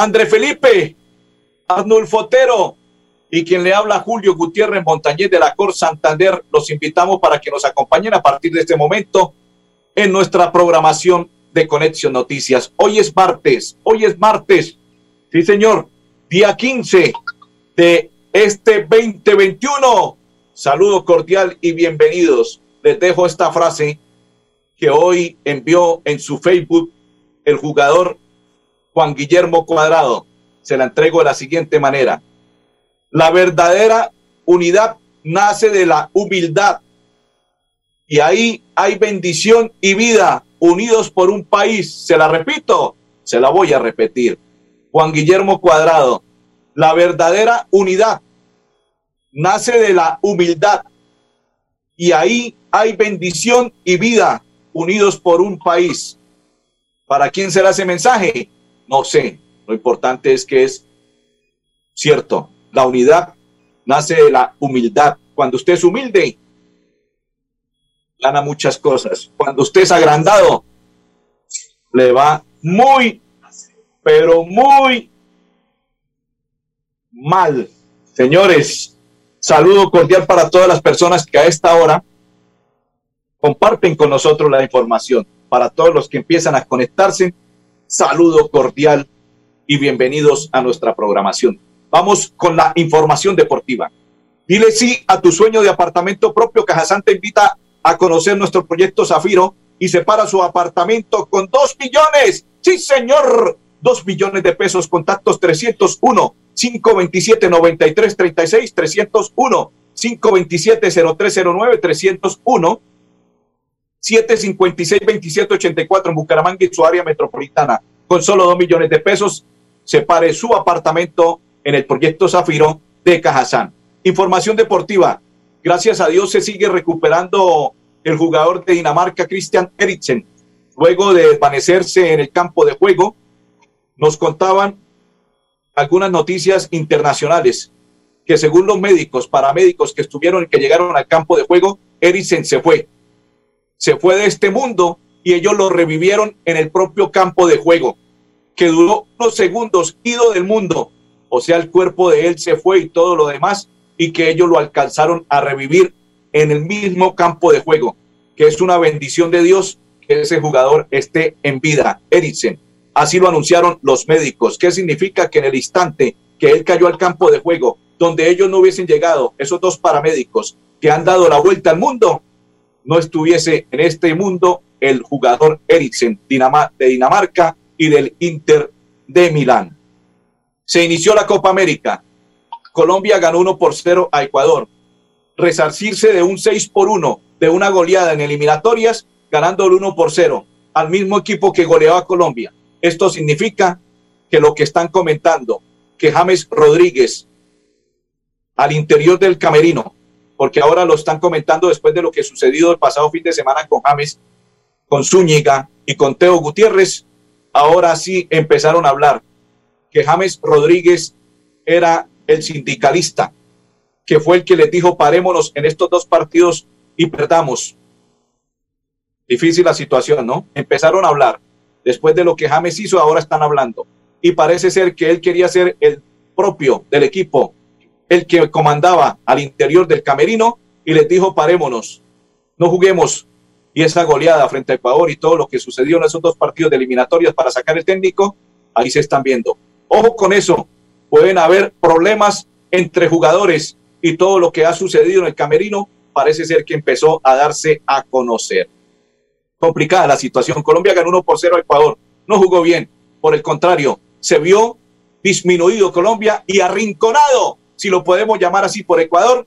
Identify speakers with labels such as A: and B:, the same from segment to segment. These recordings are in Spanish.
A: André Felipe, Arnulfo Otero y quien le habla Julio Gutiérrez Montañez de la Cor Santander, los invitamos para que nos acompañen a partir de este momento en nuestra programación de Conexión Noticias. Hoy es martes, hoy es martes, sí señor, día 15 de este 2021. Saludo cordial y bienvenidos. Les dejo esta frase que hoy envió en su Facebook el jugador Juan Guillermo Cuadrado se la entrego de la siguiente manera. La verdadera unidad nace de la humildad. Y ahí hay bendición y vida unidos por un país. Se la repito, se la voy a repetir. Juan Guillermo Cuadrado, la verdadera unidad nace de la humildad. Y ahí hay bendición y vida unidos por un país. ¿Para quién será ese mensaje? No sé, lo importante es que es cierto, la unidad nace de la humildad. Cuando usted es humilde, gana muchas cosas. Cuando usted es agrandado, le va muy, pero muy mal. Señores, saludo cordial para todas las personas que a esta hora comparten con nosotros la información. Para todos los que empiezan a conectarse, saludo cordial y bienvenidos a nuestra programación. Vamos con la información deportiva. Dile sí a tu sueño de apartamento propio. Cajazán te invita a conocer nuestro proyecto Zafiro y separa su apartamento con dos millones. Sí, señor. Dos millones de pesos. Contactos 301 527 9336 301 527 0309 301 756 2784 en Bucaramanga y su área metropolitana. Con solo dos millones de pesos separe su apartamento en el proyecto Zafiro de Cajazán. Información deportiva. Gracias a Dios se sigue recuperando el jugador de Dinamarca, Christian Eriksen. Luego de desvanecerse en el campo de juego, nos contaban algunas noticias internacionales que según los médicos, paramédicos que estuvieron y que llegaron al campo de juego, Eriksen se fue. Se fue de este mundo y ellos lo revivieron en el propio campo de juego que duró unos segundos, ido del mundo, o sea, el cuerpo de él se fue y todo lo demás, y que ellos lo alcanzaron a revivir en el mismo campo de juego, que es una bendición de Dios que ese jugador esté en vida. Eriksen, así lo anunciaron los médicos. ¿Qué significa que en el instante que él cayó al campo de juego, donde ellos no hubiesen llegado, esos dos paramédicos que han dado la vuelta al mundo, no estuviese en este mundo el jugador Eriksen de Dinamarca y del Inter de Milán. Se inició la Copa América. Colombia ganó 1 por 0 a Ecuador. Resarcirse de un 6 por 1 de una goleada en eliminatorias, ganando el 1 por 0 al mismo equipo que goleó a Colombia. Esto significa que lo que están comentando, que James Rodríguez al interior del camerino, porque ahora lo están comentando después de lo que sucedió el pasado fin de semana con James, con Zúñiga y con Teo Gutiérrez, ahora sí empezaron a hablar que James Rodríguez era el sindicalista, que fue el que les dijo parémonos en estos dos partidos y perdamos. Difícil la situación, ¿no? Empezaron a hablar. Después de lo que James hizo, ahora están hablando. Y parece ser que él quería ser el propio del equipo, el que comandaba al interior del camerino y les dijo parémonos, no juguemos, y esa goleada frente a Ecuador y todo lo que sucedió en esos dos partidos de eliminatorias para sacar el técnico, ahí se están viendo. Ojo con eso, pueden haber problemas entre jugadores y todo lo que ha sucedido en el camerino parece ser que empezó a darse a conocer. Complicada la situación. Colombia ganó 1 por 0 a Ecuador. No jugó bien. Por el contrario, se vio disminuido Colombia y arrinconado, si lo podemos llamar así, por Ecuador,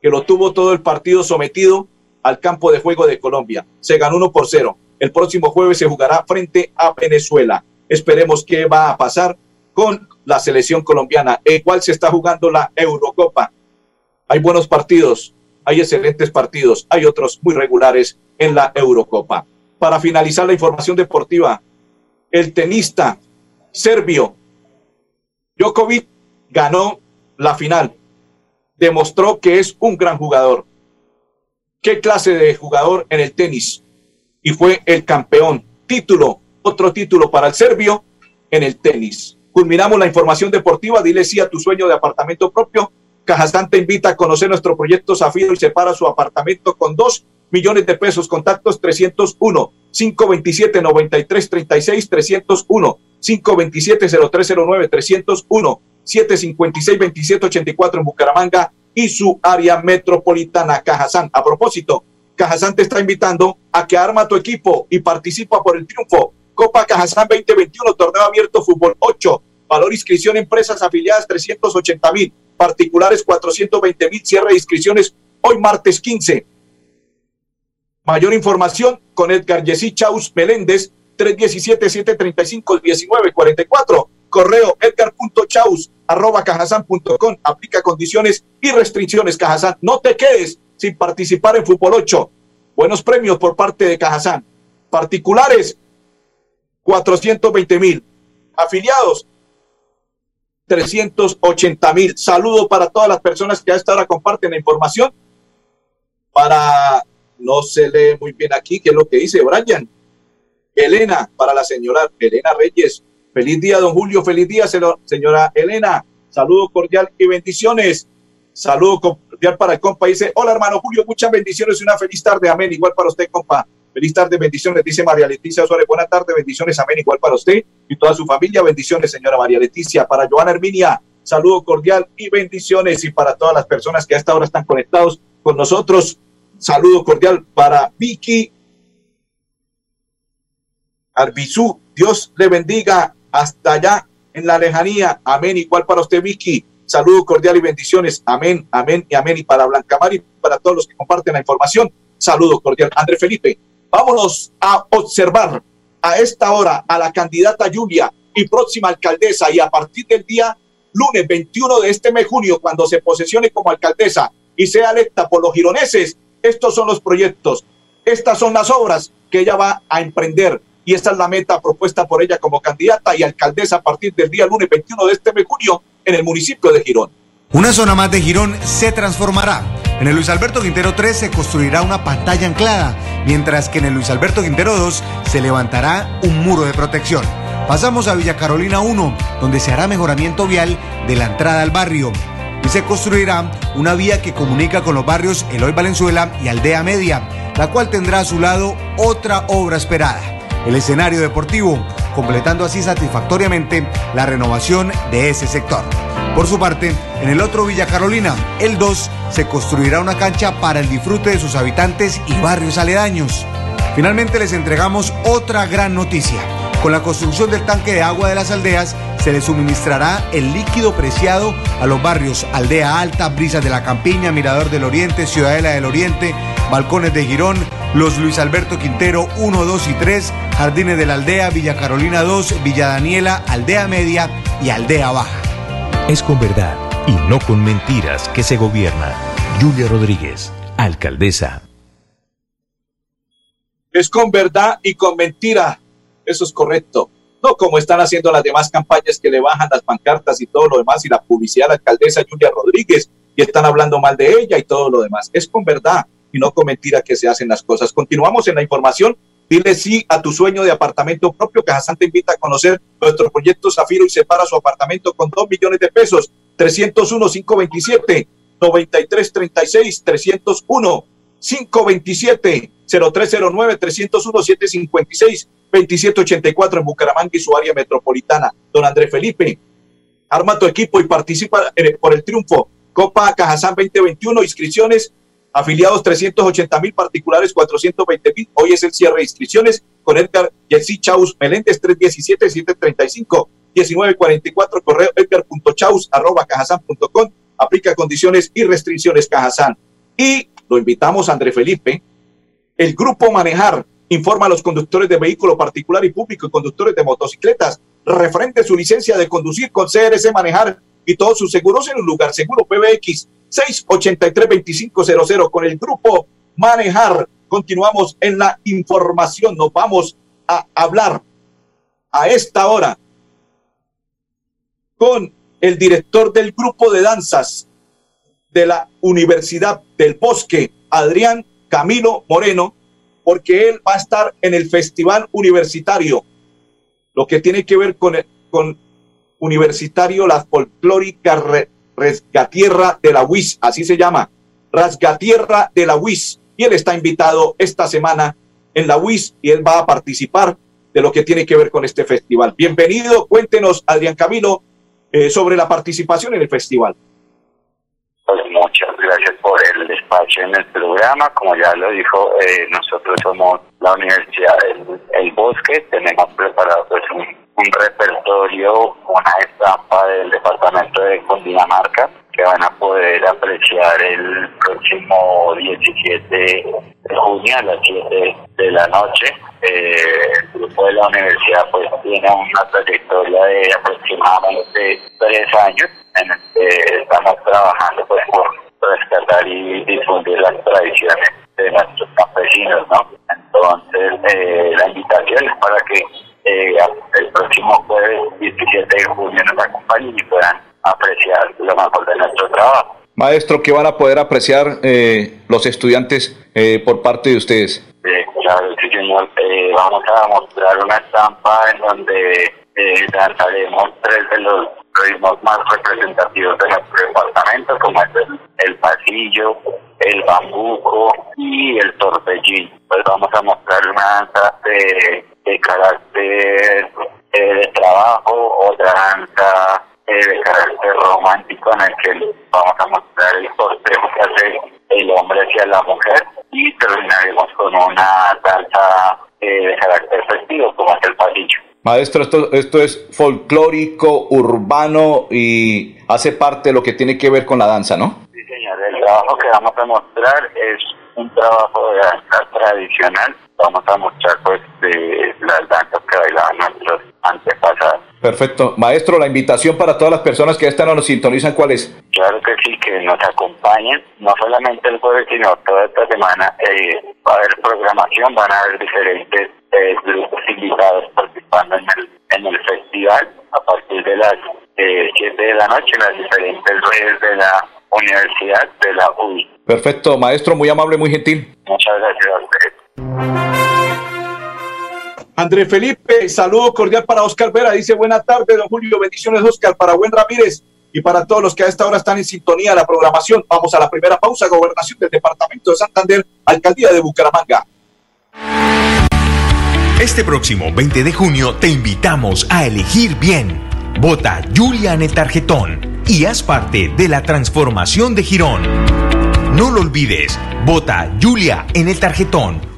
A: que lo tuvo todo el partido sometido al campo de juego de Colombia. Se ganó 1 por 0. El próximo jueves se jugará frente a Venezuela. Esperemos qué va a pasar con la selección colombiana, el cual se está jugando la Eurocopa. Hay buenos partidos, hay excelentes partidos, hay otros muy regulares en la Eurocopa. Para finalizar la información deportiva, el tenista serbio Djokovic ganó la final. Demostró que es un gran jugador. ¿Qué clase de jugador en el tenis? Y fue el campeón. Título, otro título para el serbio en el tenis. Culminamos la información deportiva. Dile sí a tu sueño de apartamento propio. Cajazán te invita a conocer nuestro proyecto Zafiro y separa su apartamento con dos millones de pesos. Contactos 301 527 9336 301 527 0309 301 756 2784 en Bucaramanga y su área metropolitana Cajazán. A propósito, Cajazán te está invitando a que arma tu equipo y participa por el triunfo. Copa Cajazán 2021, torneo abierto fútbol 8, valor inscripción empresas afiliadas 380 mil, particulares 420 mil, cierre de inscripciones hoy martes 15. Mayor información con Edgar Yesí Chaus Meléndez, 317-735-1944. Correo edgar.chaus arroba cajasan.com. Aplica condiciones y restricciones Cajazán. No te quedes sin participar en Fútbol 8. Buenos premios por parte de Cajazán. Particulares, 420 mil. Afiliados, 380 mil. Saludo para todas las personas que a esta hora comparten la información. Para, no se lee muy bien aquí, qué es lo que dice Brian. Elena, para la señora Elena Reyes. Feliz día, don Julio. Feliz día, señora Elena. Saludo cordial y bendiciones. Saludo cordial para el compa. Dice, hola hermano Julio, muchas bendiciones y una feliz tarde. Amén. Igual para usted, compa. Feliz tarde, bendiciones, dice María Leticia Suárez. Buenas tardes, bendiciones, amén. Igual para usted y toda su familia. Bendiciones, señora María Leticia. Para Joana Herminia, saludo cordial y bendiciones. Y para todas las personas que a esta hora están conectados con nosotros, saludo cordial para Vicky Arbizú. Dios le bendiga hasta allá en la lejanía. Amén. Igual para usted, Vicky. Saludo cordial y bendiciones. Amén, amén y amén. Y para Blanca Mari, para todos los que comparten la información, saludo cordial. André Felipe, Vámonos a observar a esta hora a la candidata Julia y próxima alcaldesa y a partir del día lunes 21 de este mes junio, cuando se posesione como alcaldesa y sea electa por los gironeses, estos son los proyectos, estas son las obras que ella va a emprender y esta es la meta propuesta por ella como candidata y alcaldesa a partir del día lunes 21 de este mes junio en el municipio de Girón.
B: Una zona más de Girón se transformará. En el Luis Alberto Quintero 3 se construirá una pantalla anclada, mientras que en el Luis Alberto Quintero 2 se levantará un muro de protección. Pasamos a Villa Carolina 1, donde se hará mejoramiento vial de la entrada al barrio. Y se construirá una vía que comunica con los barrios Eloy Valenzuela y Aldea Media, la cual tendrá a su lado otra obra esperada, el escenario deportivo, completando así satisfactoriamente la renovación de ese sector. Por su parte, en el otro Villa Carolina, el 2, se construirá una cancha para el disfrute de sus habitantes y barrios aledaños. Finalmente les entregamos otra gran noticia. Con la construcción del tanque de agua de las aldeas, se le suministrará el líquido preciado a los barrios Aldea Alta, Brisas de la Campiña, Mirador del Oriente, Ciudadela del Oriente, Balcones de Girón, Los Luis Alberto Quintero 1, 2 y 3, Jardines de la Aldea, Villa Carolina 2, Villa Daniela, Aldea Media y Aldea Baja.
C: Es con verdad y no con mentiras que se gobierna. Julia Rodríguez, alcaldesa.
A: Es con verdad y con mentira. Eso es correcto. No como están haciendo las demás campañas que le bajan las pancartas y todo lo demás y la publicidad a la alcaldesa Julia Rodríguez y están hablando mal de ella y todo lo demás. Es con verdad y no con mentira que se hacen las cosas. Continuamos en la información Dile sí a tu sueño de apartamento propio. Cajazán te invita a conocer nuestro proyecto Zafiro y separa su apartamento con 2 millones de pesos. 301-527-9336. 301-527-0309-301-756-2784 en Bucaramanga y su área metropolitana. Don Andrés Felipe, arma tu equipo y participa por el triunfo. Copa Cajazán 2021, inscripciones afiliados 380 mil, particulares 420 mil. Hoy es el cierre de inscripciones con Edgar Yelsi Chaus Meléndez 317-735-1944, correo edgar.chaus arroba cajasan.com. Aplica condiciones y restricciones Cajazán. Y lo invitamos a André Felipe. El grupo Manejar informa a los conductores de vehículo particular y público y conductores de motocicletas refrende su licencia de conducir con CRC Manejar y todos sus seguros en un lugar seguro PBX 683-2500 con el grupo Manejar. Continuamos en la información. Nos vamos a hablar a esta hora con el director del grupo de danzas de la Universidad del Bosque, Adrián Camilo Moreno, porque él va a estar en el Festival Universitario, lo que tiene que ver con, con Universitario, la folclórica Rasgatierra de la UIS, así se llama, Rasgatierra de la UIS, y él está invitado esta semana en la UIS y él va a participar de lo que tiene que ver con este festival. Bienvenido, cuéntenos, Adrián Camilo, eh, sobre la participación en el festival.
D: Pues muchas gracias por el despacho en el programa. Como ya lo dijo, eh, nosotros somos la Universidad del Bosque. Tenemos preparado pues, un, repertorio, una estampa del departamento de Cundinamarca que van a poder apreciar el próximo 17 de junio a las 7 de la noche. Eh, el grupo de la universidad pues tiene una trayectoria de aproximadamente tres años en el que estamos trabajando pues, por rescatar y difundir las tradiciones de nuestros campesinos, ¿no? Entonces, eh, la invitación es para que eh, próximo jueves 17 de junio nos acompañen y puedan apreciar lo mejor de nuestro trabajo.
A: Maestro, ¿qué van a poder apreciar eh, los estudiantes eh, por parte de ustedes?
D: claro, sí, señor. Eh, vamos a mostrar una estampa en donde lanzaremos tres de los ritmos más representativos de nuestro departamento, como es el, pasillo, el bambuco y el torbellín. Pues vamos a mostrar una danza de, de carácter de trabajo, otra danza de carácter romántico en el que vamos a mostrar el cortejo que hace el hombre hacia la mujer y terminaremos con una danza eh, de carácter festivo como es el pasillo.
A: Maestro, esto, esto es folclórico, urbano y hace parte de lo que tiene que ver con la danza, ¿no?
D: Sí, señor. El trabajo que vamos a mostrar es un trabajo de danza tradicional. Vamos a mostrar pues de las danzas que bailaban nuestros antepasados.
A: Perfecto. Maestro, la invitación para todas las personas que están o nos sintonizan, ¿cuál es?
D: Claro que sí, que nos acompañen, no solamente el jueves, sino toda esta semana. Eh, va a haber programación, van a haber diferentes eh, grupos invitados participando en el, en el festival a partir de las eh, 7 de la noche, las diferentes redes de la universidad de la UI.
A: Perfecto, maestro, muy amable, muy gentil.
D: Muchas gracias a ustedes.
A: André Felipe, saludo cordial para Oscar Vera. Dice buena tarde, don Julio. Bendiciones, Oscar, para Buen Ramírez y para todos los que a esta hora están en sintonía de la programación. Vamos a la primera pausa. Gobernación del Departamento de Santander, Alcaldía de Bucaramanga.
C: Este próximo 20 de junio te invitamos a elegir bien. Vota Julia en el tarjetón y haz parte de la transformación de Girón. No lo olvides, vota Julia en el tarjetón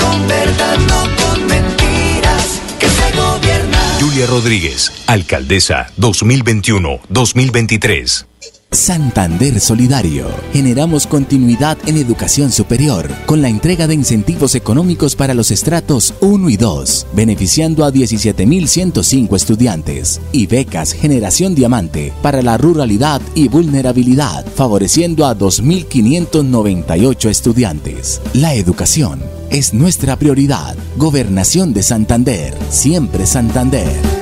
E: con verdad, no con mentiras, que se gobierna.
C: Julia Rodríguez, alcaldesa 2021-2023.
F: Santander Solidario. Generamos continuidad en educación superior con la entrega de incentivos económicos para los estratos 1 y 2, beneficiando a 17.105 estudiantes, y becas Generación Diamante para la ruralidad y vulnerabilidad, favoreciendo a 2.598 estudiantes. La educación es nuestra prioridad. Gobernación de Santander, siempre Santander.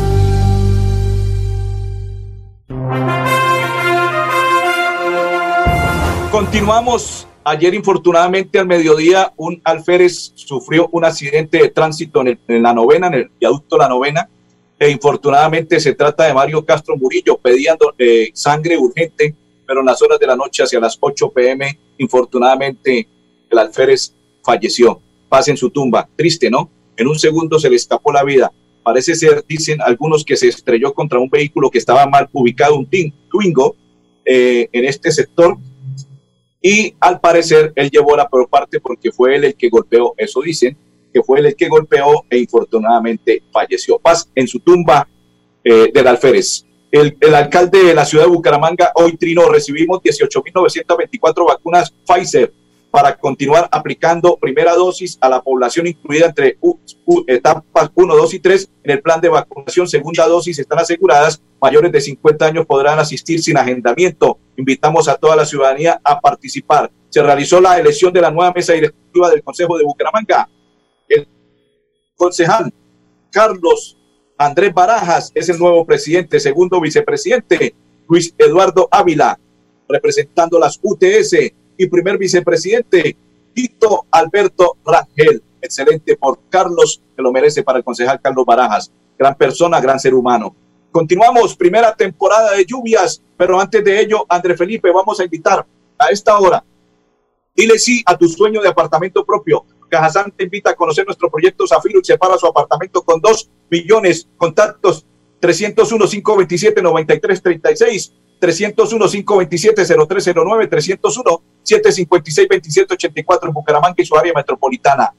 A: Continuamos. Ayer, infortunadamente, al mediodía, un alférez sufrió un accidente de tránsito en, la novena, en el viaducto La Novena. E infortunadamente se trata de Mario Castro Murillo, pidiendo eh, sangre urgente, pero en las horas de la noche, hacia las 8 pm, infortunadamente, el alférez falleció. Paz en su tumba. Triste, ¿no? En un segundo se le escapó la vida. Parece ser, dicen algunos, que se estrelló contra un vehículo que estaba mal ubicado, un Twingo, eh, en este sector y al parecer él llevó la peor parte porque fue él el que golpeó, eso dicen, que fue él el que golpeó e infortunadamente falleció. Paz en su tumba eh, del alférez. El, el, alcalde de la ciudad de Bucaramanga hoy trinó, recibimos 18.924 vacunas Pfizer para continuar aplicando primera dosis a la población incluida entre etapas 1, 2 y 3 en el plan de vacunación. Segunda dosis están aseguradas. Mayores de 50 años podrán asistir sin agendamiento. Invitamos a toda la ciudadanía a participar. Se realizó la elección de la nueva mesa directiva del Consejo de Bucaramanga. El concejal Carlos Andrés Barajas es el nuevo presidente. Segundo vicepresidente Luis Eduardo Ávila, representando las UTS y primer vicepresidente, Tito Alberto Rangel. Excelente por Carlos, que lo merece para el concejal Carlos Barajas. Gran persona, gran ser humano. Continuamos, primera temporada de lluvias, pero antes de ello, André Felipe, vamos a invitar a esta hora. Dile sí a tu sueño de apartamento propio. Cajazán te invita a conocer nuestro proyecto Zafiro y separa su apartamento con dos millones. Contactos 301-527-9336 301-527-0309, 301-756-2784 en Bucaramanga y su área metropolitana.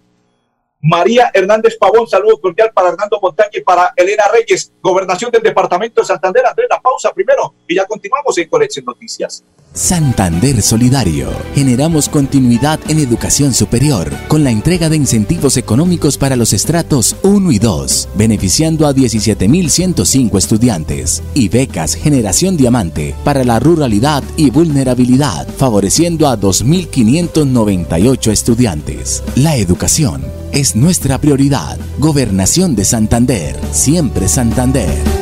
A: María Hernández Pavón, saludo cordial para Hernando Montaña y para Elena Reyes, gobernación del departamento de Santander. Andrés, la pausa primero y ya continuamos en Conexión Noticias.
F: Santander Solidario. Generamos continuidad en educación superior con la entrega de incentivos económicos para los estratos 1 y 2, beneficiando a 17.105 estudiantes, y becas Generación Diamante para la ruralidad y vulnerabilidad, favoreciendo a 2.598 estudiantes. La educación es nuestra prioridad. Gobernación de Santander, siempre Santander.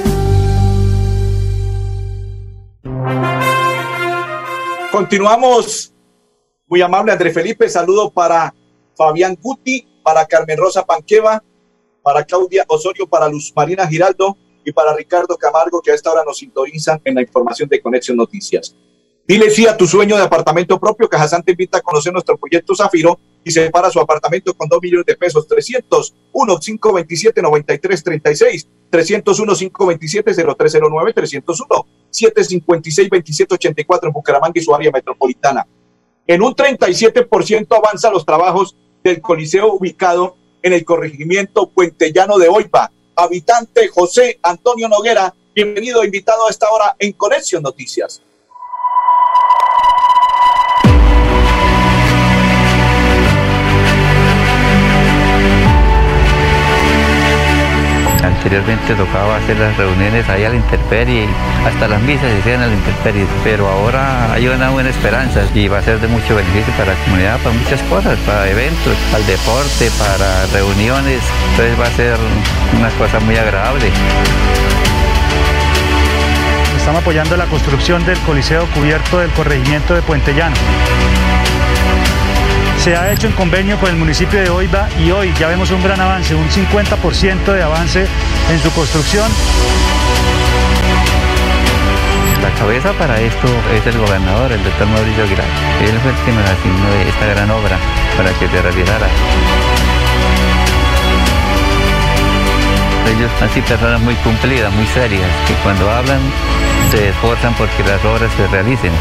A: Continuamos. Muy amable André Felipe, saludo para Fabián Guti, para Carmen Rosa Panqueva, para Claudia Osorio, para Luz Marina Giraldo y para Ricardo Camargo, que a esta hora nos sintonizan en la información de Conexión Noticias. Dile sí a tu sueño de apartamento propio. Cajazán te invita a conocer nuestro proyecto Zafiro y se separa su apartamento con 2 millones de pesos. 301 527 9336 301 527 0309 301 756 2784 en Bucaramanga y su área metropolitana. En un 37% avanzan los trabajos del Coliseo ubicado en el corregimiento Puente Llano de Oiva. Habitante José Antonio Noguera, bienvenido, invitado a esta hora en Conexión Noticias.
G: Anteriormente tocaba hacer las reuniones ahí a la intemperie, hasta las misas se hacían a la intemperie, pero ahora hay una buena esperanza y va a ser de mucho beneficio para la comunidad, para muchas cosas, para eventos, para el deporte, para reuniones, entonces va a ser una cosa muy agradable.
H: Estamos apoyando la construcción del Coliseo Cubierto del corregimiento de Puente Llano se ha hecho en convenio con el municipio de Oiva y hoy ya vemos un gran avance, un 50% de avance en su construcción.
G: la cabeza para esto es el gobernador, el doctor Mauricio Aguilar. Él fue el que nos asignó esta gran obra para que se realizara. Ellos han sido personas muy cumplidas, muy serias, que cuando hablan se esfuerzan porque las obras se realicen.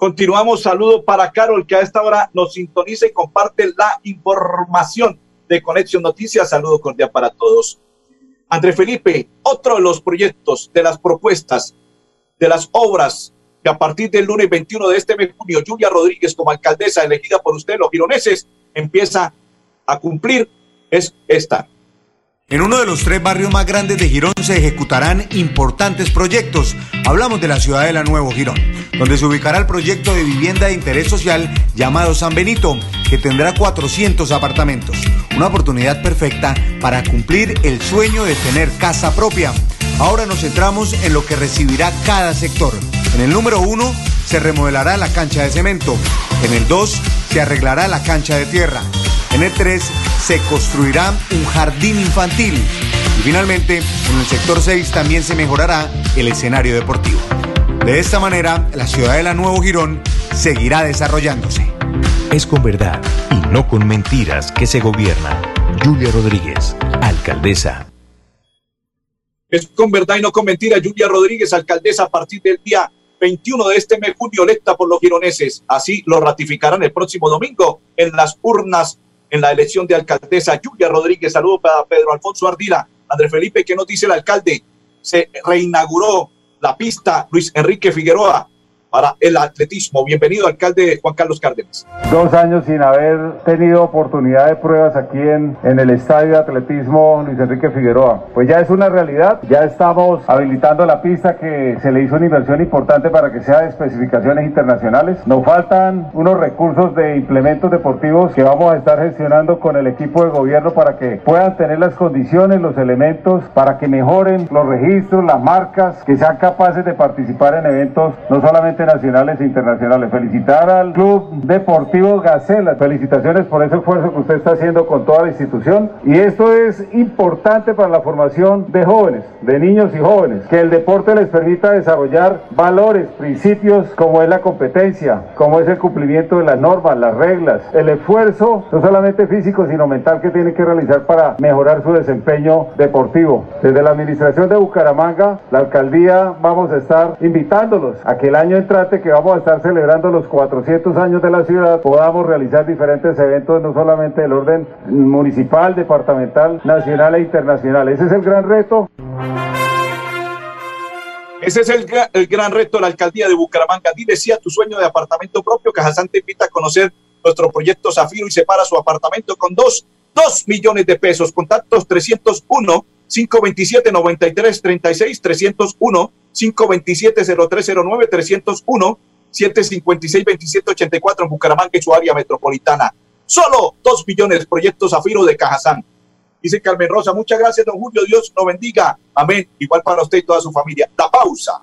A: Continuamos, saludo para Carol, que a esta hora nos sintoniza y comparte la información de Conexión Noticias. Saludo cordial para todos. André Felipe, otro de los proyectos, de las propuestas, de las obras que a partir del lunes 21 de este mes de junio, Julia Rodríguez como alcaldesa elegida por usted, los gironeses, empieza a cumplir, es esta.
B: En uno de los tres barrios más grandes de Girón se ejecutarán importantes proyectos. Hablamos de la ciudad de la Nuevo Girón, donde se ubicará el proyecto de vivienda de interés social llamado San Benito, que tendrá 400 apartamentos. Una oportunidad perfecta para cumplir el sueño de tener casa propia. Ahora nos centramos en lo que recibirá cada sector. En el número uno se remodelará la cancha de cemento. En el 2 se arreglará la cancha de tierra. En el 3 se construirá un jardín infantil. Y finalmente, en el sector 6 también se mejorará el escenario deportivo. De esta manera, la ciudad de la Nuevo Girón seguirá desarrollándose.
C: Es con verdad y no con mentiras que se gobierna. Julia Rodríguez, alcaldesa.
A: Es con verdad y no con mentiras. Julia Rodríguez, alcaldesa a partir del día 21 de este mes, junio, electa por los gironeses. Así lo ratificarán el próximo domingo en las urnas en la elección de alcaldesa Julia Rodríguez. Saludos para Pedro Alfonso Ardila. André Felipe, ¿qué nos dice el alcalde? Se reinauguró la pista Luis Enrique Figueroa para el atletismo. Bienvenido, alcalde Juan Carlos Cárdenas.
I: Dos años sin haber tenido oportunidad de pruebas aquí en, en el estadio de atletismo Luis Enrique Figueroa. Pues ya es una realidad, ya estamos habilitando la pista que se le hizo una inversión importante para que sea de especificaciones internacionales. Nos faltan unos recursos de implementos deportivos que vamos a estar gestionando con el equipo de gobierno para que puedan tener las condiciones, los elementos, para que mejoren los registros, las marcas, que sean capaces de participar en eventos no solamente nacionales e internacionales. Felicitar al Club Deportivo Gacela. Felicitaciones por ese esfuerzo que usted está haciendo con toda la institución. Y esto es importante para la formación de jóvenes, de niños y jóvenes. Que el deporte les permita desarrollar valores, principios como es la competencia, como es el cumplimiento de las normas, las reglas, el esfuerzo, no solamente físico, sino mental que tiene que realizar para mejorar su desempeño deportivo. Desde la administración de Bucaramanga, la alcaldía, vamos a estar invitándolos a que el año trate que vamos a estar celebrando los 400 años de la ciudad, podamos realizar diferentes eventos, no solamente del orden municipal, departamental, nacional e internacional. Ese es el gran reto.
A: Ese es el, el gran reto de la alcaldía de Bucaramanga. Dile sí a tu sueño de apartamento propio. Cajazán te invita a conocer nuestro proyecto Zafiro y separa su apartamento con dos, dos millones de pesos. Contactos 301 527 93 36 301 527-0309, 301 756-2784 en Bucaramanga y su área metropolitana. Solo dos millones proyectos Zafiro de Cajazán. Dice Carmen Rosa, muchas gracias, don Julio. Dios lo bendiga. Amén. Igual para usted y toda su familia. La pausa.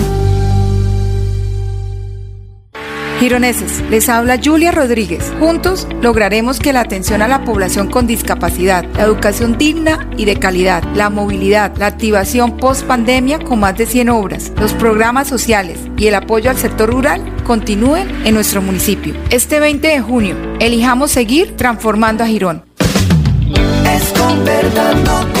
J: Gironeses, les habla Julia Rodríguez. Juntos lograremos que la atención a la población con discapacidad, la educación digna y de calidad, la movilidad, la activación post pandemia con más de 100 obras, los programas sociales y el apoyo al sector rural continúen en nuestro municipio. Este 20 de junio, elijamos seguir transformando a Girón.
E: Es con verdad, no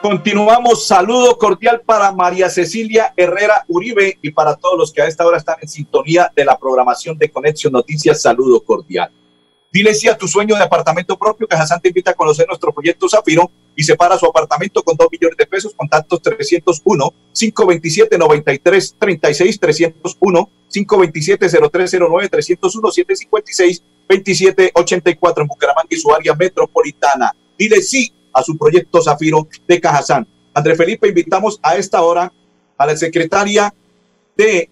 A: Continuamos, saludo cordial para María Cecilia Herrera Uribe y para todos los que a esta hora están en sintonía de la programación de Conexión Noticias, saludo cordial. Dile sí a tu sueño de apartamento propio. Cajazán te invita a conocer nuestro proyecto Zafiro y separa su apartamento con 2 millones de pesos. Contactos 301 527 93 36 301 527 0309 301 756 2784 en Bucaramanga y su área metropolitana. Dile sí a su proyecto Zafiro de Cajazán. André Felipe, invitamos a esta hora a la secretaria de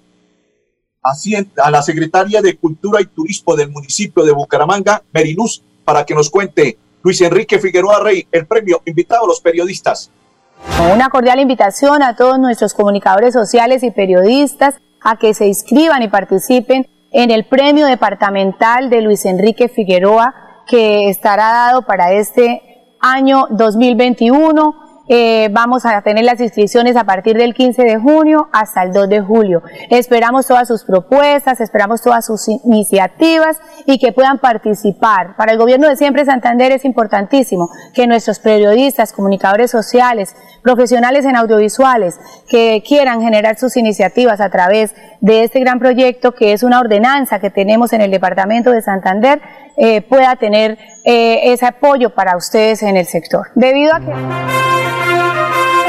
A: a la secretaria de Cultura y Turismo del municipio de Bucaramanga, Merinús, para que nos cuente Luis Enrique Figueroa Rey, el premio invitado a los periodistas.
K: Una cordial invitación a todos nuestros comunicadores sociales y periodistas a que se inscriban y participen en el premio departamental de Luis Enrique Figueroa que estará dado para este año 2021 eh, vamos a tener las inscripciones a partir del 15 de junio hasta el 2 de julio. Esperamos todas sus propuestas, esperamos todas sus iniciativas y que puedan participar. Para el gobierno de siempre Santander es importantísimo que nuestros periodistas, comunicadores sociales, profesionales en audiovisuales, que quieran generar sus iniciativas a través de este gran proyecto que es una ordenanza que tenemos en el departamento de Santander, eh, pueda tener eh, ese apoyo para ustedes en el sector. Debido a que...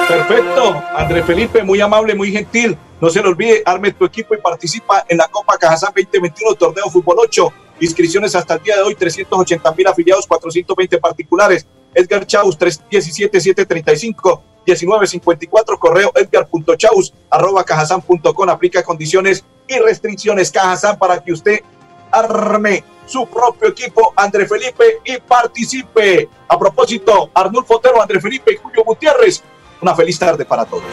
A: Perfecto, André Felipe, muy amable, muy gentil. No se le olvide, arme tu equipo y participa en la Copa Cajazán 2021 Torneo Fútbol 8. Inscripciones hasta el día de hoy, 380 mil afiliados, 420 particulares. Edgar Chaus, 317-735, 1954, correo edgar.chaus, arroba cajazán.com, aplica condiciones y restricciones Cajazán para que usted arme su propio equipo, André Felipe, y participe. A propósito, Arnulfo Otero, André Felipe y Julio Gutiérrez, una feliz tarde para todos.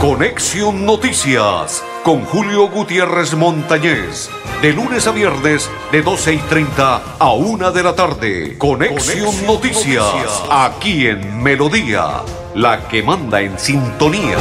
L: Conexión Noticias con Julio Gutiérrez Montañez. De lunes a viernes, de 12 y 30 a 1 de la tarde. Conexión, Noticias, aquí en Melodía, la que manda en sintonía.